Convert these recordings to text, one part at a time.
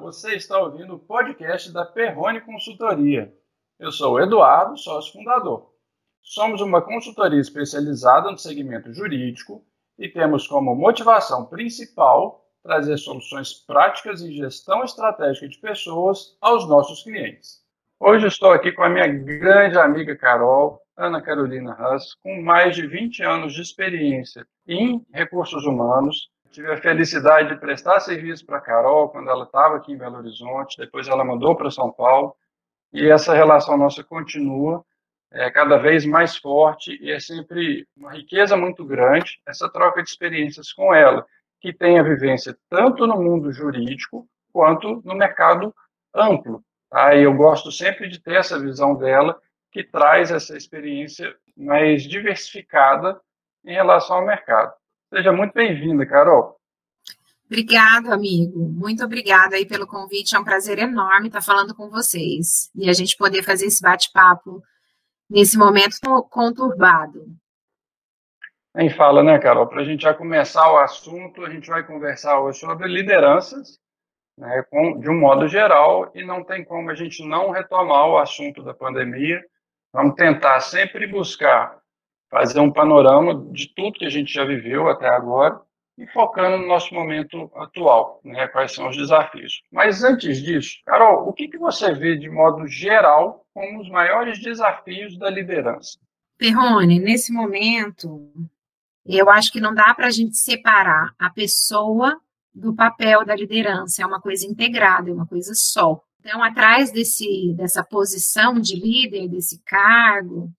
Você está ouvindo o podcast da Perrone Consultoria. Eu sou o Eduardo, sócio fundador. Somos uma consultoria especializada no segmento jurídico e temos como motivação principal trazer soluções práticas e gestão estratégica de pessoas aos nossos clientes. Hoje estou aqui com a minha grande amiga Carol, Ana Carolina Haas, com mais de 20 anos de experiência em recursos humanos, tive a felicidade de prestar serviço para a Carol quando ela estava aqui em Belo Horizonte, depois ela mandou para São Paulo, e essa relação nossa continua é, cada vez mais forte e é sempre uma riqueza muito grande essa troca de experiências com ela, que tem a vivência tanto no mundo jurídico quanto no mercado amplo. Tá? E eu gosto sempre de ter essa visão dela, que traz essa experiência mais diversificada em relação ao mercado. Seja muito bem-vinda, Carol. Obrigado, amigo. Muito obrigada aí pelo convite. É um prazer enorme estar falando com vocês e a gente poder fazer esse bate-papo nesse momento conturbado. Nem fala, né, Carol? Para a gente já começar o assunto, a gente vai conversar hoje sobre lideranças, né, com, de um modo geral, e não tem como a gente não retomar o assunto da pandemia. Vamos tentar sempre buscar fazer um panorama de tudo que a gente já viveu até agora e focando no nosso momento atual, né, quais são os desafios. Mas antes disso, Carol, o que, que você vê de modo geral como os maiores desafios da liderança? Perrone, nesse momento, eu acho que não dá para a gente separar a pessoa do papel da liderança, é uma coisa integrada, é uma coisa só. Então, atrás desse, dessa posição de líder, desse cargo,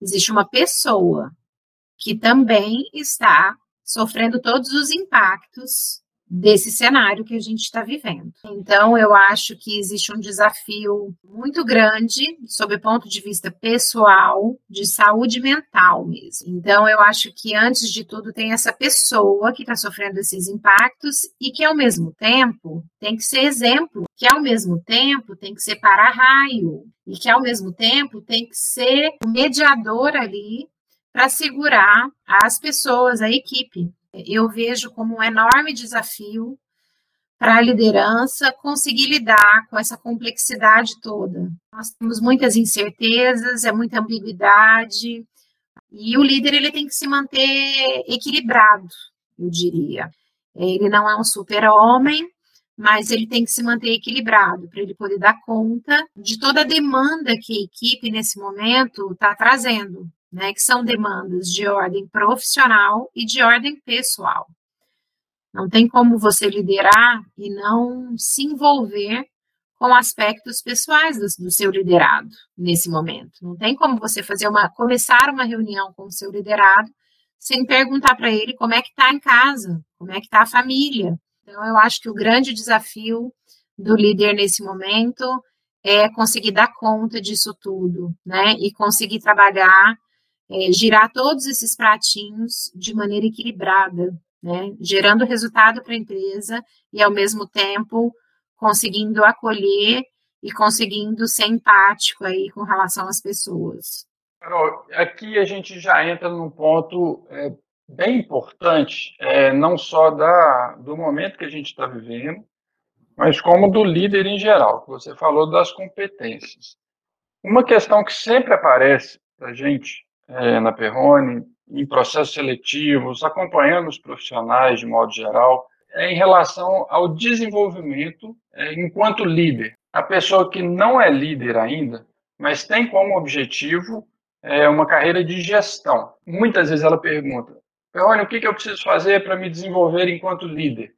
existe uma pessoa que também está sofrendo todos os impactos desse cenário que a gente está vivendo. Então, eu acho que existe um desafio muito grande, sob o ponto de vista pessoal, de saúde mental mesmo. Então, eu acho que, antes de tudo, tem essa pessoa que está sofrendo esses impactos e que, ao mesmo tempo, tem que ser exemplo, que, ao mesmo tempo, tem que ser para-raio e que, ao mesmo tempo, tem que ser o mediador ali para segurar as pessoas, a equipe eu vejo como um enorme desafio para a liderança conseguir lidar com essa complexidade toda. Nós temos muitas incertezas, é muita ambiguidade, e o líder ele tem que se manter equilibrado, eu diria. Ele não é um super-homem, mas ele tem que se manter equilibrado para ele poder dar conta de toda a demanda que a equipe nesse momento está trazendo né, que são demandas de ordem profissional e de ordem pessoal. Não tem como você liderar e não se envolver com aspectos pessoais do, do, seu liderado nesse momento. Não tem como você fazer uma começar uma reunião com o seu liderado sem perguntar para ele como é que está em casa, como é que está a família. Então eu acho que o grande desafio do líder nesse momento é conseguir dar conta disso tudo, né? E conseguir trabalhar é, girar todos esses pratinhos de maneira equilibrada, né, gerando resultado para a empresa e, ao mesmo tempo, conseguindo acolher e conseguindo ser empático aí com relação às pessoas. Carol, aqui a gente já entra num ponto é, bem importante, é, não só da, do momento que a gente está vivendo, mas como do líder em geral, que você falou das competências. Uma questão que sempre aparece para a gente é, na Perrone, em processos seletivos, acompanhando os profissionais de modo geral, é em relação ao desenvolvimento é, enquanto líder. A pessoa que não é líder ainda, mas tem como objetivo é, uma carreira de gestão. Muitas vezes ela pergunta, Perrone, o que, que eu preciso fazer para me desenvolver enquanto líder?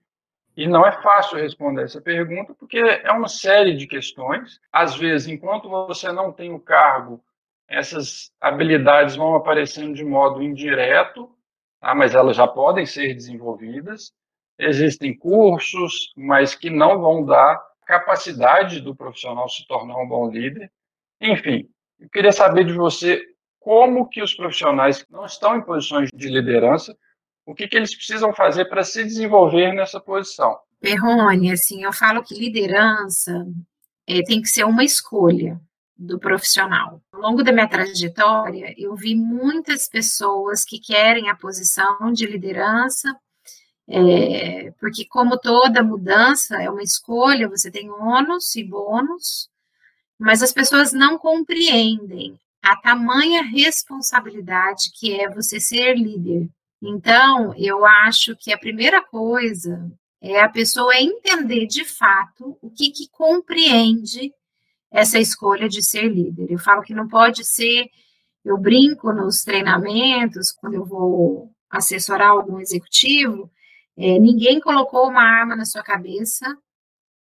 E não é fácil responder essa pergunta, porque é uma série de questões. Às vezes, enquanto você não tem o cargo essas habilidades vão aparecendo de modo indireto, tá? mas elas já podem ser desenvolvidas. Existem cursos, mas que não vão dar capacidade do profissional se tornar um bom líder. Enfim, eu queria saber de você como que os profissionais que não estão em posições de liderança, o que, que eles precisam fazer para se desenvolver nessa posição. Perrone, assim, eu falo que liderança é, tem que ser uma escolha do profissional. Ao longo da minha trajetória, eu vi muitas pessoas que querem a posição de liderança É, porque, como toda mudança é uma escolha, você tem ônus e bônus, mas as pessoas não compreendem a tamanha responsabilidade que é você ser líder. Então, eu acho que a primeira coisa é a pessoa entender de fato o que, que compreende essa escolha de ser líder. Eu falo que não pode ser, eu brinco nos treinamentos, quando eu vou assessorar algum executivo, é, ninguém colocou uma arma na sua cabeça,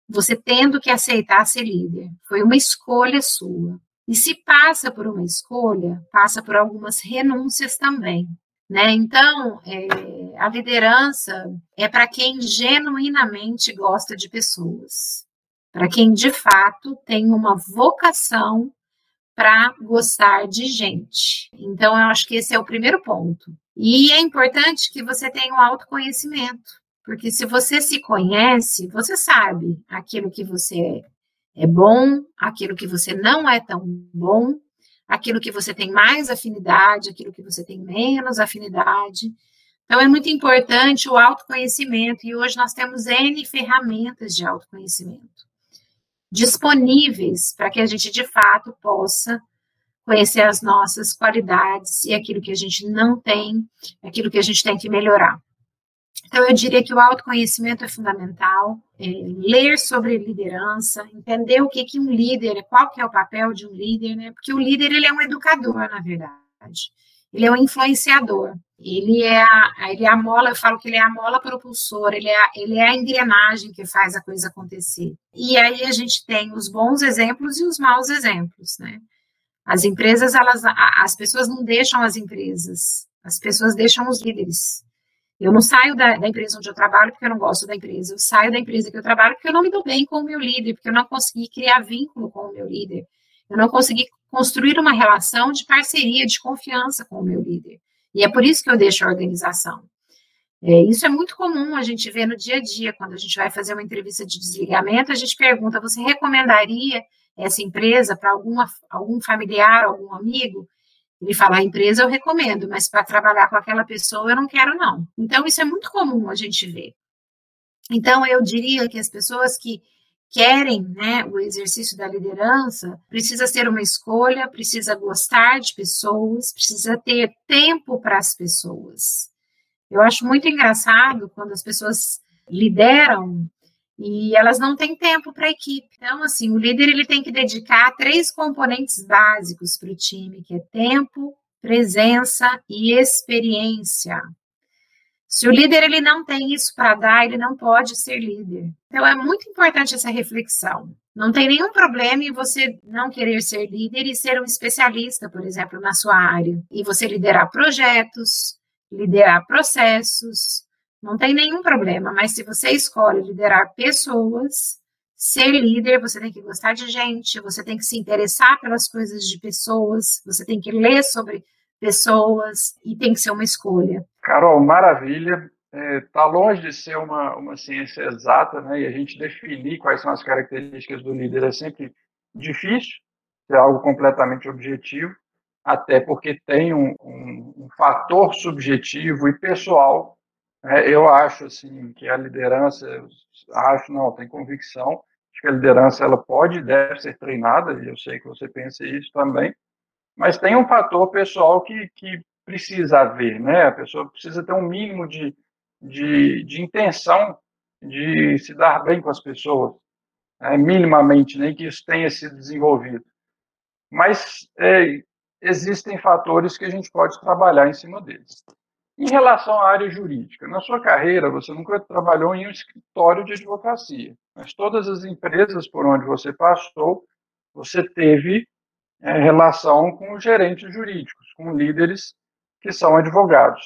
você tendo que aceitar ser líder. Foi uma escolha sua. E se passa por uma escolha, passa por algumas renúncias também. Né? Então, é, a liderança é para quem genuinamente gosta de pessoas, para quem de fato tem uma vocação para gostar de gente. Então, eu acho que esse é o primeiro ponto. E é importante que você tenha um autoconhecimento, porque se você se conhece, você sabe aquilo que você é bom, aquilo que você não é tão bom, aquilo que você tem mais afinidade, aquilo que você tem menos afinidade. Então, é muito importante o autoconhecimento, e hoje nós temos N ferramentas de autoconhecimento disponíveis para que a gente, de fato, possa conhecer as nossas qualidades e aquilo que a gente não tem, aquilo que a gente tem que melhorar. Então, eu diria que o autoconhecimento é fundamental, é, ler sobre liderança, entender o que, que um líder, qual que é o papel de um líder, né? Porque o líder, ele é um educador, na verdade. Ele é um influenciador. Ele é a, ele é a mola, eu falo que ele é a mola propulsora, ele é a, ele é a engrenagem que faz a coisa acontecer. E aí a gente tem os bons exemplos e os maus exemplos, né? As empresas, elas, as pessoas não deixam as empresas, as pessoas deixam os líderes. Eu não saio da, da, empresa onde eu trabalho porque eu não gosto da empresa. Eu saio da empresa que eu trabalho porque eu não me dou bem com o meu líder, porque eu não consegui criar vínculo com o meu líder. Eu não consegui construir uma relação de parceria, de confiança com o meu líder. E é por isso que eu deixo a organização. É, isso é muito comum a gente ver no dia a dia, quando a gente vai fazer uma entrevista de desligamento, a gente pergunta: você recomendaria essa empresa para algum familiar, algum amigo? Ele fala, a empresa eu recomendo, mas para trabalhar com aquela pessoa eu não quero, não. Então, isso é muito comum a gente ver. Então, eu diria que as pessoas que querem né, o exercício da liderança, precisa ser uma escolha, precisa gostar de pessoas, precisa ter tempo para as pessoas. Eu acho muito engraçado quando as pessoas lideram e elas não têm tempo para a equipe. Então, assim, o líder ele tem que dedicar três componentes básicos para o time, que é tempo, presença e experiência. Se o líder ele não tem isso para dar, ele não pode ser líder. Então é muito importante essa reflexão. Não tem nenhum problema em você não querer ser líder e ser um especialista, por exemplo, na sua área. E você liderar projetos, liderar processos, não tem nenhum problema, mas se você escolhe liderar pessoas, ser líder, você tem que gostar de gente, você tem que se interessar pelas coisas de pessoas, você tem que ler sobre pessoas e tem que ser uma escolha. Carol, maravilha. Está é, tá longe de ser uma, uma ciência exata, né? E a gente definir quais são as características do líder é sempre difícil, é algo completamente objetivo, até porque tem um, um, um fator subjetivo e pessoal é, eu acho assim que a liderança, acho não, tem convicção que a liderança ela pode e deve ser treinada, e eu sei que você pensa isso também, mas tem um fator pessoal que, que precisa haver, né? A pessoa precisa ter um mínimo de, de, de intenção de se dar bem com as pessoas, né? minimamente, nem que isso tenha sido desenvolvido. Mas é, existem fatores que a gente pode trabalhar em cima deles. Em relação à área jurídica, na sua carreira você nunca trabalhou em um escritório de advocacia, mas todas as empresas por onde você passou, você teve é, relação com gerentes jurídicos, com líderes que são advogados.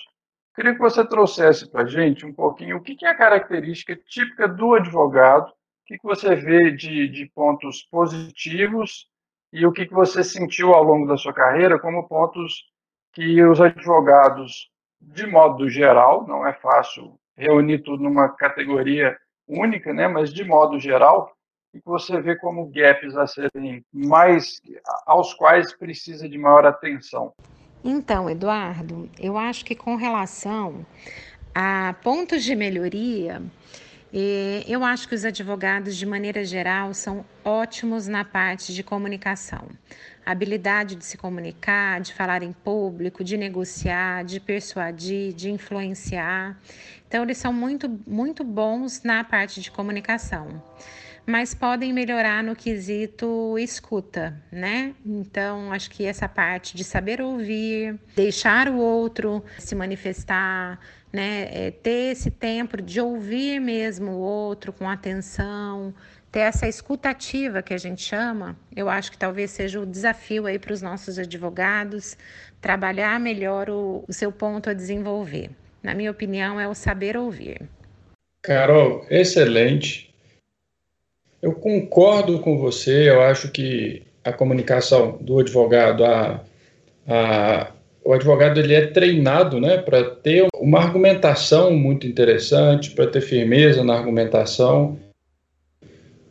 Queria que você trouxesse para a gente um pouquinho o que, é a característica típica do advogado, o que, você vê de, de pontos positivos e o que, que você sentiu ao longo da sua carreira como pontos que os advogados de modo geral, não é fácil reunir tudo numa categoria única, né? mas de modo geral, e que você vê como gaps a serem mais, aos quais precisa de maior atenção. Então, Eduardo, eu acho que com relação a pontos de melhoria, eu acho que os advogados, de maneira geral, são ótimos na parte de comunicação. A habilidade de se comunicar, de falar em público, de negociar, de persuadir, de influenciar. Então, eles são muito, muito bons na parte de comunicação mas podem melhorar no quesito escuta, né? Então, acho que essa parte de saber ouvir, deixar o outro se manifestar, né? É, ter esse tempo de ouvir mesmo o outro com atenção, ter essa escutativa que a gente chama, eu acho que talvez seja o desafio aí para os nossos advogados trabalhar melhor o, o seu ponto a desenvolver. Na minha opinião, é o saber ouvir. Carol, excelente. Eu concordo com você, eu acho que a comunicação do advogado, a, a, o advogado ele é treinado né, para ter uma argumentação muito interessante, para ter firmeza na argumentação.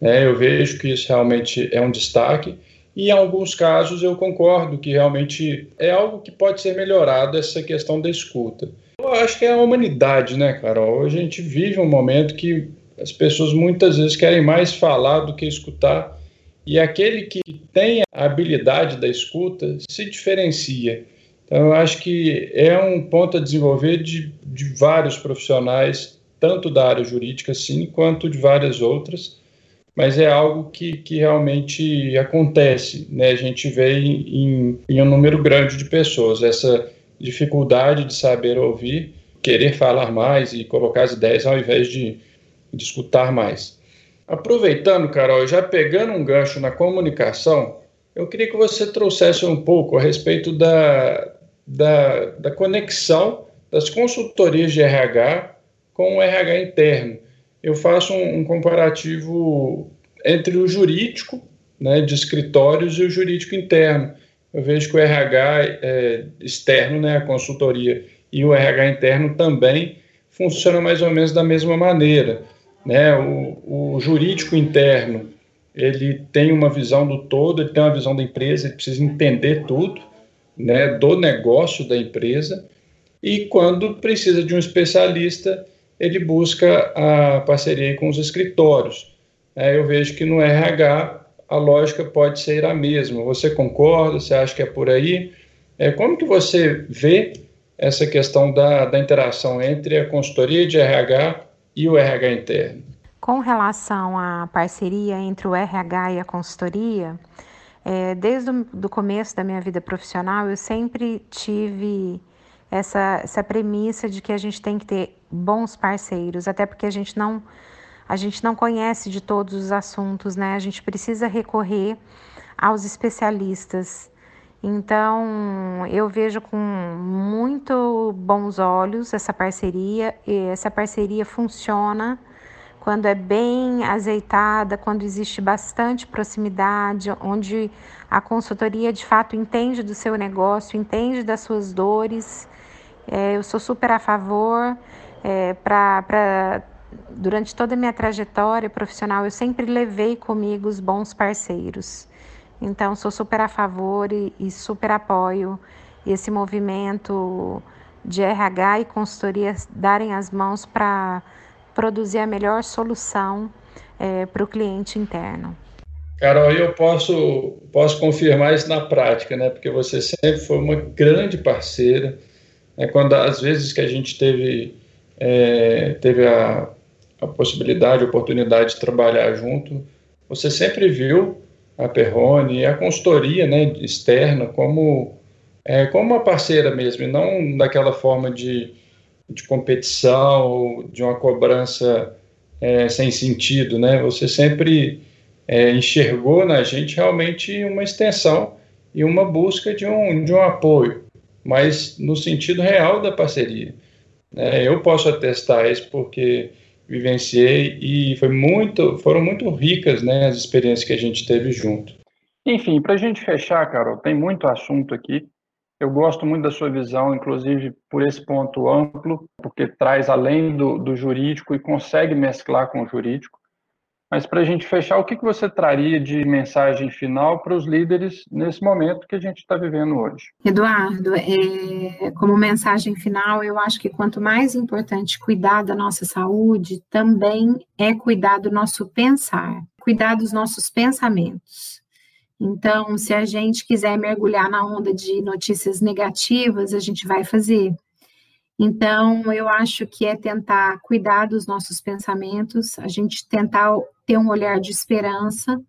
É, eu vejo que isso realmente é um destaque. E em alguns casos eu concordo que realmente é algo que pode ser melhorado, essa questão da escuta. Eu acho que é a humanidade, né, Carol? Hoje a gente vive um momento que as pessoas muitas vezes querem mais falar do que escutar, e aquele que tem a habilidade da escuta se diferencia. Então, eu acho que é um ponto a desenvolver de, de vários profissionais, tanto da área jurídica, sim, quanto de várias outras, mas é algo que, que realmente acontece. Né? A gente vê em, em um número grande de pessoas essa dificuldade de saber ouvir, querer falar mais e colocar as ideias ao invés de de escutar mais. Aproveitando, Carol, já pegando um gancho na comunicação, eu queria que você trouxesse um pouco a respeito da, da, da conexão das consultorias de RH com o RH interno. Eu faço um, um comparativo entre o jurídico, né, de escritórios, e o jurídico interno. Eu vejo que o RH é, externo, né, a consultoria, e o RH interno também funciona mais ou menos da mesma maneira. Né? O, o jurídico interno ele tem uma visão do todo, ele tem uma visão da empresa, ele precisa entender tudo, né, do negócio da empresa. E quando precisa de um especialista, ele busca a parceria com os escritórios. É, eu vejo que no RH a lógica pode ser a mesma. Você concorda? Você acha que é por aí? É, como que você vê essa questão da, da interação entre a consultoria de RH e o RH interno? Com relação à parceria entre o RH e a consultoria, é, desde o começo da minha vida profissional, eu sempre tive essa, essa premissa de que a gente tem que ter bons parceiros, até porque a gente não a gente não conhece de todos os assuntos, né? A gente precisa recorrer aos especialistas. Então, eu vejo com muito bons olhos essa parceria, e essa parceria funciona quando é bem azeitada, quando existe bastante proximidade, onde a consultoria de fato entende do seu negócio, entende das suas dores. É, eu sou super a favor é, para durante toda a minha trajetória profissional, eu sempre levei comigo os bons parceiros. Então, sou super a favor e, e super apoio esse movimento de RH e consultoria darem as mãos para produzir a melhor solução é, para o cliente interno. Carol, eu posso, posso confirmar isso na prática, né? Porque você sempre foi uma grande parceira. Né? Quando às vezes que a gente teve, é, teve a, a possibilidade, a oportunidade de trabalhar junto, você sempre viu a Perrone a consultoria né, externa como, é, como uma parceira mesmo, e não daquela forma de, de competição, de uma cobrança é, sem sentido. Né? Você sempre é, enxergou na gente realmente uma extensão e uma busca de um, de um apoio, mas no sentido real da parceria. É, eu posso atestar isso porque vivenciei e foi muito, foram muito ricas né, as experiências que a gente teve junto. Enfim, para a gente fechar, Carol, tem muito assunto aqui. Eu gosto muito da sua visão, inclusive por esse ponto amplo, porque traz além do, do jurídico e consegue mesclar com o jurídico. Mas para a gente fechar, o que, que você traria de mensagem final para os líderes nesse momento que a gente está vivendo hoje? Eduardo, é, como mensagem final, eu acho que quanto mais importante cuidar da nossa saúde, também é cuidar do nosso pensar, cuidar dos nossos pensamentos. Então, se a gente quiser mergulhar na onda de notícias negativas, a gente vai fazer. Então, eu acho que é tentar cuidar dos nossos pensamentos, a gente tentar ter um olhar de esperança,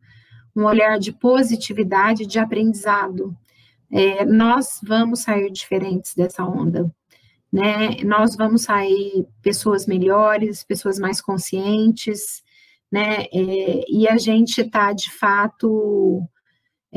um olhar de positividade, de aprendizado. É, nós vamos sair diferentes dessa onda, né? Nós vamos sair pessoas melhores, pessoas mais conscientes, né? É, e a gente está, de fato,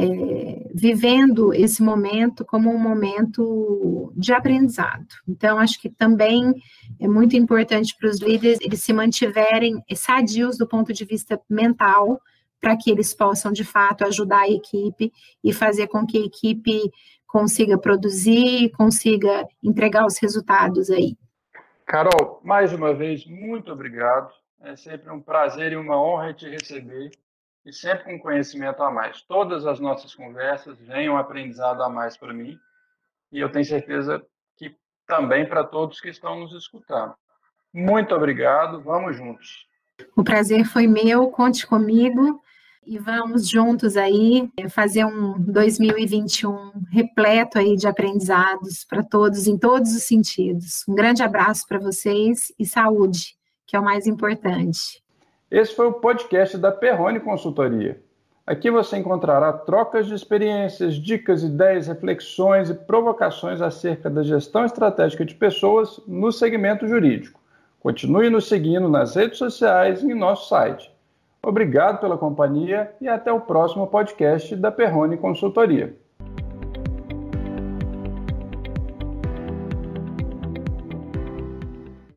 é, vivendo esse momento como um momento de aprendizado. Então, acho que também é muito importante para os líderes eles se mantiverem sadios do ponto de vista mental, para que eles possam, de fato, ajudar a equipe e fazer com que a equipe consiga produzir, consiga entregar os resultados aí. Carol, mais uma vez, muito obrigado. É sempre um prazer e uma honra te receber e sempre com conhecimento a mais. Todas as nossas conversas vêm um aprendizado a mais para mim e eu tenho certeza que também para todos que estão nos escutando. Muito obrigado, vamos juntos. O prazer foi meu, conte comigo e vamos juntos aí fazer um 2021 repleto aí de aprendizados para todos em todos os sentidos. Um grande abraço para vocês e saúde, que é o mais importante. Esse foi o podcast da Perrone Consultoria. Aqui você encontrará trocas de experiências, dicas, ideias, reflexões e provocações acerca da gestão estratégica de pessoas no segmento jurídico. Continue nos seguindo nas redes sociais e em nosso site. Obrigado pela companhia e até o próximo podcast da Perrone Consultoria.